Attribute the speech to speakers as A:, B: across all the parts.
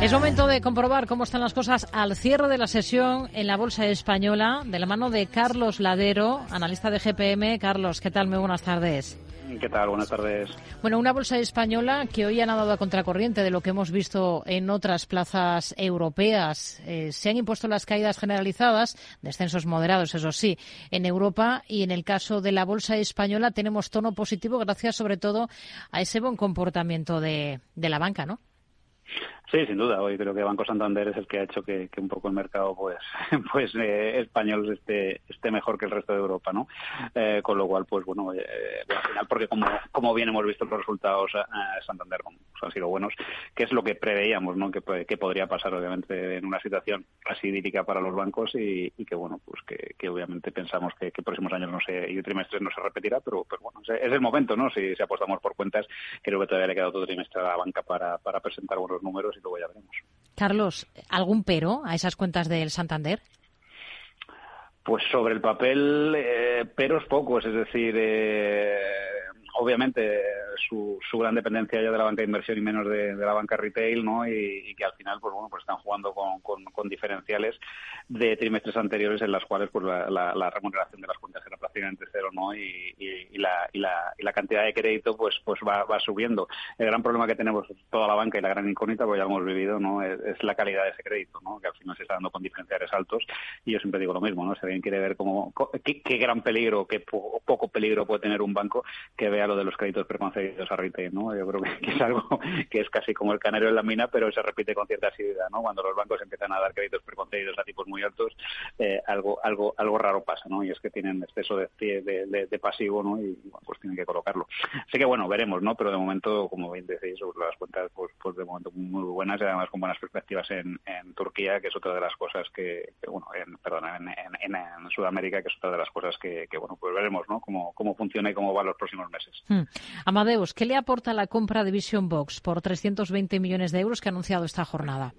A: Es momento de comprobar cómo están las cosas al cierre de la sesión en la Bolsa Española, de la mano de Carlos Ladero, analista de GPM. Carlos, ¿qué tal? Muy buenas tardes.
B: ¿Qué tal? Buenas tardes.
A: Bueno, una bolsa española que hoy ha nadado a contracorriente de lo que hemos visto en otras plazas europeas. Eh, se han impuesto las caídas generalizadas, descensos moderados, eso sí, en Europa y en el caso de la bolsa española tenemos tono positivo gracias sobre todo a ese buen comportamiento de, de la banca, ¿no?
B: Sí, sin duda. Hoy creo que Banco Santander es el que ha hecho que, un poco el mercado pues pues eh, español esté, esté mejor que el resto de Europa, ¿no? Eh, con lo cual, pues bueno, eh, al final, porque como, como bien hemos visto los resultados a Santander han sido buenos, que es lo que preveíamos, ¿no? Que, que podría pasar, obviamente, en una situación así idílica para los bancos y, que, bueno, pues que, obviamente pensamos que, próximos años no sé, y trimestres no se repetirá, pero, pero bueno, es el momento, ¿no? Si, si apostamos por cuentas, creo que todavía le queda otro trimestre a la banca para, para presentar buenos números y luego ya veremos.
A: Carlos, ¿algún pero a esas cuentas del Santander?
B: Pues sobre el papel, eh, peros pocos, es decir, eh, obviamente su, su, gran dependencia ya de la banca de inversión y menos de, la banca retail, ¿no? Y, que al final, pues bueno, pues están jugando con, con, diferenciales de trimestres anteriores en las cuales pues la, remuneración de las cuentas era prácticamente cero, ¿no? Y, y, la, y, la, y la cantidad de crédito pues pues va, va subiendo. El gran problema que tenemos toda la banca y la gran incógnita, pues ya hemos vivido, ¿no? Es, la calidad de ese crédito, ¿no? Que al final se está dando con diferenciales altos y yo siempre digo lo mismo, ¿no? Si alguien quiere ver cómo, qué, gran peligro, qué poco peligro puede tener un banco, que vea lo de los créditos preconcedidos a ¿no? Yo creo que, es algo que es casi como el canario en la mina, pero se repite con cierta asiduidad, ¿no? Cuando los bancos empiezan a dar créditos preconcedidos a tipos muy altos, eh, algo algo algo raro pasa, ¿no? Y es que tienen exceso de, de, pasivo, ¿no? Y pues tienen que colocarlo. Así que bueno, veremos, ¿no? Pero de momento, como bien decís, las cuentas, pues, pues de momento muy buenas y además con buenas perspectivas en, Turquía, que es otra de las cosas que, bueno, en, perdón, en, Sudamérica, que es otra de las cosas que, bueno, pues veremos, ¿no? Cómo, cómo funciona y cómo va los próximos meses.
A: Hmm. ¿Qué le aporta la compra de Vision Box por 320 millones de euros que ha anunciado esta jornada?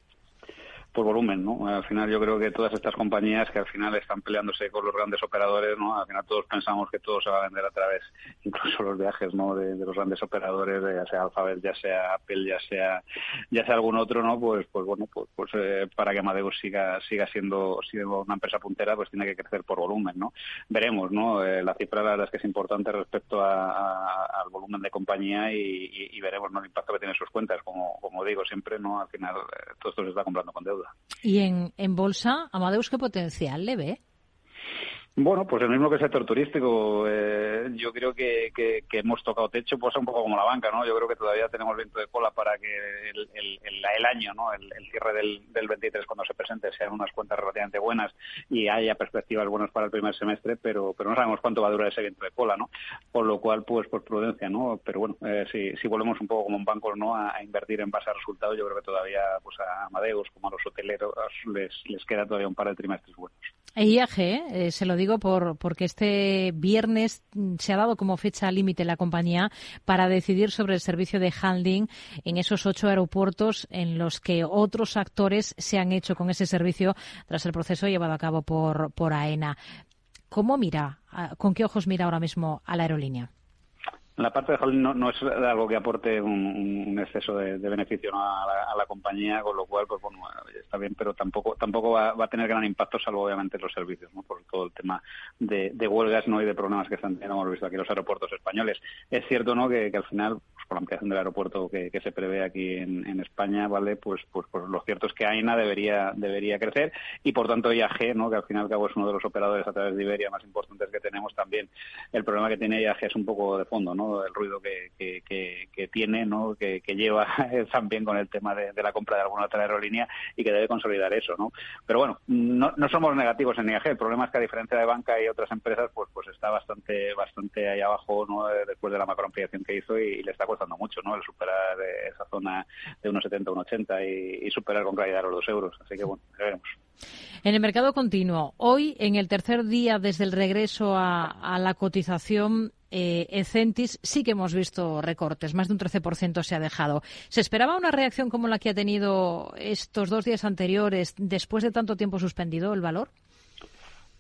B: Por volumen, ¿no? Al final yo creo que todas estas compañías que al final están peleándose con los grandes operadores, ¿no? Al final todos pensamos que todo se va a vender a través, incluso los viajes, ¿no? De, los grandes operadores, ya sea Alphabet, ya sea Apple, ya sea ya sea algún otro, ¿no? Pues pues bueno, pues, pues eh, para que Amadeus siga siga siendo, siendo una empresa puntera, pues tiene que crecer por volumen, ¿no? Veremos, ¿no? Eh, la cifra la verdad es que es importante respecto al volumen de compañía y, veremos, ¿no? El impacto que tiene sus cuentas, como como digo siempre, ¿no? Al final eh, todo esto se está comprando con deuda.
A: ¿Y en, en bolsa, Amadeus, qué potencial le ve?
B: Bueno, pues el mismo que el sector turístico. Eh, yo creo que, que, hemos tocado techo, pues un poco como la banca, ¿no? Yo creo que todavía tenemos viento de cola para que el, el, el, año, ¿no? El, cierre del, del 23 cuando se presente sean unas cuentas relativamente buenas y haya perspectivas buenas para el primer semestre, pero no sabemos cuánto va a durar ese viento de cola, ¿no? Por lo cual, pues por prudencia, ¿no? Pero bueno, eh, si, si volvemos un poco como un banco, ¿no? A, invertir en base a resultados, yo creo que todavía, pues a Amadeus, como a los hoteleros, les, les queda todavía un par de trimestres buenos.
A: E IAG, eh, se lo digo por, porque este viernes se ha dado como fecha límite la compañía para decidir sobre el servicio de handling en esos ocho aeropuertos en los que otros actores se han hecho con ese servicio tras el proceso llevado a cabo por, por AENA. ¿Cómo mira, con qué ojos mira ahora mismo a la aerolínea?
B: La parte de holding no, es algo que aporte un, exceso de, beneficio a, la, compañía, con lo cual, pues bueno, está bien, pero tampoco tampoco va, a tener gran impacto, salvo obviamente los servicios, ¿no? por todo el tema de, huelgas no y de problemas que están teniendo, hemos visto aquí los aeropuertos españoles. Es cierto ¿no? que, al final, pues, por la ampliación del aeropuerto que, se prevé aquí en, España, vale pues, pues, pues lo cierto es que AINA debería debería crecer y por tanto IAG, ¿no? que al final al cabo es uno de los operadores a través de Iberia más importantes que tenemos también. El problema que tiene IAG es un poco de fondo, ¿no? El ruido que, tiene, ¿no? que, lleva también con el tema de, la compra de alguna otra aerolínea y que debe consolidar eso. ¿no? Pero bueno, no, somos negativos en IAG. El problema es que a diferencia de banca y otras empresas, pues pues está bastante bastante ahí abajo ¿no? después de la macroampliación que hizo y, le está costando mucho ¿no? el superar esa zona de 1,70 a 1,80 y, y superar con claridad los dos euros. Así que bueno, veremos.
A: En el mercado continuo, hoy, en el tercer día desde el regreso a, la cotización, eh, Ecentis sí que hemos visto recortes, más de un 13% se ha dejado. ¿Se esperaba una reacción como la que ha tenido estos dos días anteriores después de tanto tiempo suspendido el valor?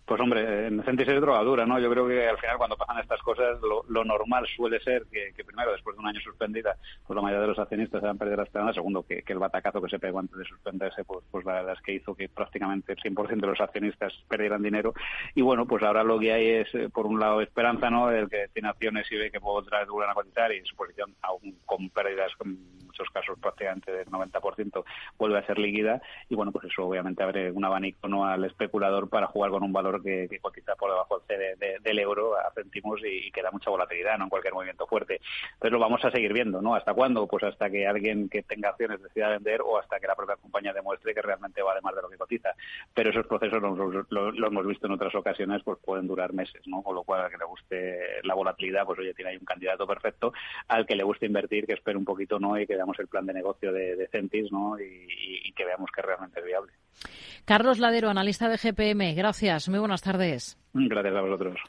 B: Pues hombre, en Centis es drogadura, ¿no? Yo creo que al final cuando pasan estas cosas lo, normal suele ser que, primero, después de un año suspendida, pues la mayoría de los accionistas se van a perder la esperanza. Segundo, que, el batacazo que se pegó antes de suspenderse, pues, pues la verdad es que hizo que prácticamente el 100% de los accionistas perdieran dinero. Y bueno, pues ahora lo que hay es, eh, por un lado, esperanza, ¿no? El que tiene acciones y ve que otra vez a cotizar y su posición, aún con pérdidas, en muchos casos prácticamente del 90%, vuelve a ser líquida. Y bueno, pues eso obviamente abre un abanico ¿no? al especulador para jugar con un valor que, cotiza por debajo del euro a céntimos y, que da mucha volatilidad ¿no? en cualquier movimiento fuerte. Entonces lo vamos a seguir viendo, ¿no? ¿Hasta cuándo? Pues hasta que alguien que tenga acciones decida vender o hasta que la propia compañía demuestre que realmente vale más de lo que cotiza. Pero esos procesos lo, hemos visto en otras ocasiones, pues pueden durar meses, ¿no? Con lo cual, al que le guste la volatilidad, pues oye, tiene ahí un candidato perfecto. Al que le guste invertir, que espere un poquito, ¿no? Y que veamos el plan de negocio de, Centis, ¿no? y que veamos que realmente es viable.
A: Carlos Ladero, analista de GPM. Gracias. Muy buenas tardes.
B: Gracias a vosotros.